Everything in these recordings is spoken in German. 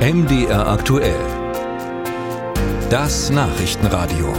MDR aktuell. Das Nachrichtenradio.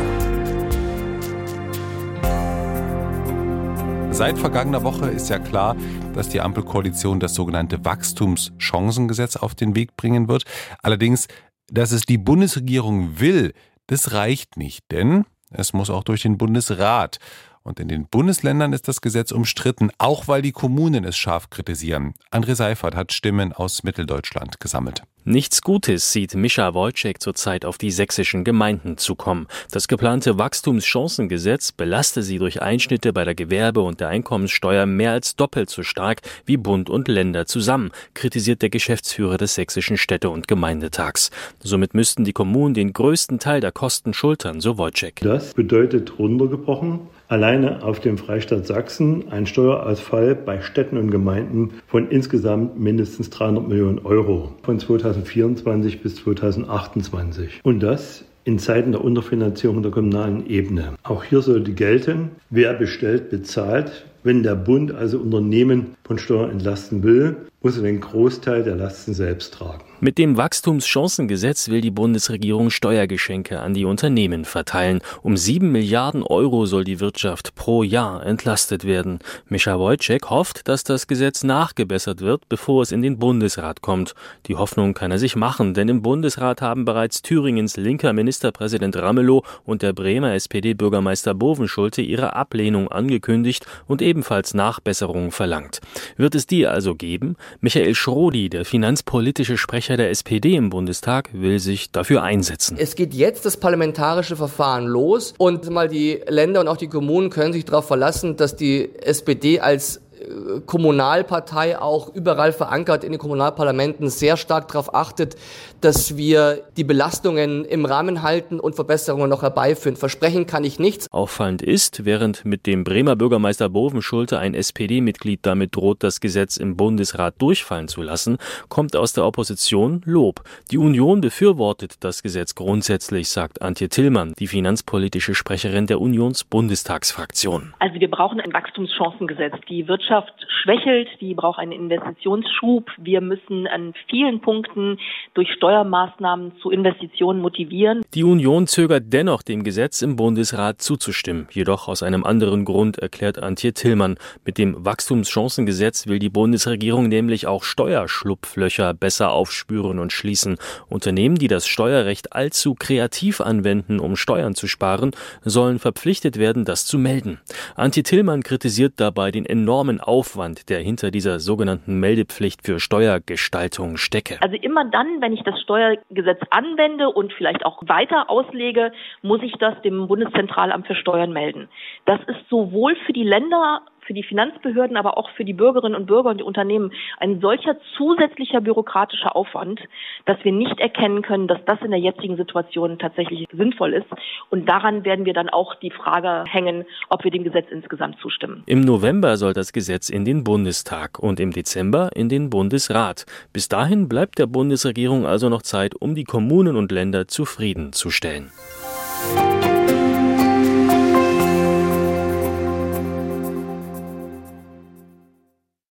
Seit vergangener Woche ist ja klar, dass die Ampelkoalition das sogenannte Wachstumschancengesetz auf den Weg bringen wird. Allerdings, dass es die Bundesregierung will, das reicht nicht, denn es muss auch durch den Bundesrat. Und in den Bundesländern ist das Gesetz umstritten, auch weil die Kommunen es scharf kritisieren. André Seifert hat Stimmen aus Mitteldeutschland gesammelt. Nichts Gutes sieht Mischa Wojcik zurzeit auf die sächsischen Gemeinden zukommen. Das geplante Wachstumschancengesetz belaste sie durch Einschnitte bei der Gewerbe- und der Einkommenssteuer mehr als doppelt so stark wie Bund und Länder zusammen, kritisiert der Geschäftsführer des sächsischen Städte- und Gemeindetags. Somit müssten die Kommunen den größten Teil der Kosten schultern, so Wojcik. Das bedeutet runtergebrochen alleine auf dem Freistaat Sachsen ein Steuerausfall bei Städten und Gemeinden von insgesamt mindestens 300 Millionen Euro von 2024 bis 2028. Und das in Zeiten der Unterfinanzierung der kommunalen Ebene. Auch hier sollte gelten, wer bestellt, bezahlt. Wenn der Bund also Unternehmen von Steuern entlasten will, muss er den Großteil der Lasten selbst tragen. Mit dem Wachstumschancengesetz will die Bundesregierung Steuergeschenke an die Unternehmen verteilen. Um sieben Milliarden Euro soll die Wirtschaft pro Jahr entlastet werden. Mischa Wojcek hofft, dass das Gesetz nachgebessert wird, bevor es in den Bundesrat kommt. Die Hoffnung kann er sich machen, denn im Bundesrat haben bereits Thüringens linker Ministerpräsident Ramelow und der Bremer SPD-Bürgermeister Bovenschulte ihre Ablehnung angekündigt und ebenfalls Nachbesserungen verlangt. Wird es die also geben? Michael Schrodi, der finanzpolitische Sprecher der SPD im Bundestag, will sich dafür einsetzen. Es geht jetzt das parlamentarische Verfahren los und mal die Länder und auch die Kommunen können sich darauf verlassen, dass die SPD als Kommunalpartei auch überall verankert in den Kommunalparlamenten sehr stark darauf achtet, dass wir die Belastungen im Rahmen halten und Verbesserungen noch herbeiführen. Versprechen kann ich nichts. Auffallend ist, während mit dem Bremer Bürgermeister Bovenschulte ein SPD-Mitglied damit droht, das Gesetz im Bundesrat durchfallen zu lassen, kommt aus der Opposition Lob. Die Union befürwortet das Gesetz grundsätzlich, sagt Antje Tillmann, die finanzpolitische Sprecherin der Unionsbundestagsfraktion. Also wir brauchen ein Wachstumschancengesetz. Die Wirtschaft Wirtschaft schwächelt, die braucht einen Investitionsschub. Wir müssen an vielen Punkten durch Steuermaßnahmen zu Investitionen motivieren. Die Union zögert dennoch, dem Gesetz im Bundesrat zuzustimmen. Jedoch aus einem anderen Grund, erklärt Antje Tillmann. Mit dem Wachstumschancengesetz will die Bundesregierung nämlich auch Steuerschlupflöcher besser aufspüren und schließen. Unternehmen, die das Steuerrecht allzu kreativ anwenden, um Steuern zu sparen, sollen verpflichtet werden, das zu melden. Antje Tillmann kritisiert dabei den enormen Aufwand, der hinter dieser sogenannten Meldepflicht für Steuergestaltung stecke. Also immer dann, wenn ich das Steuergesetz anwende und vielleicht auch weiter auslege, muss ich das dem Bundeszentralamt für Steuern melden. Das ist sowohl für die Länder für die Finanzbehörden, aber auch für die Bürgerinnen und Bürger und die Unternehmen ein solcher zusätzlicher bürokratischer Aufwand, dass wir nicht erkennen können, dass das in der jetzigen Situation tatsächlich sinnvoll ist. Und daran werden wir dann auch die Frage hängen, ob wir dem Gesetz insgesamt zustimmen. Im November soll das Gesetz in den Bundestag und im Dezember in den Bundesrat. Bis dahin bleibt der Bundesregierung also noch Zeit, um die Kommunen und Länder zufriedenzustellen.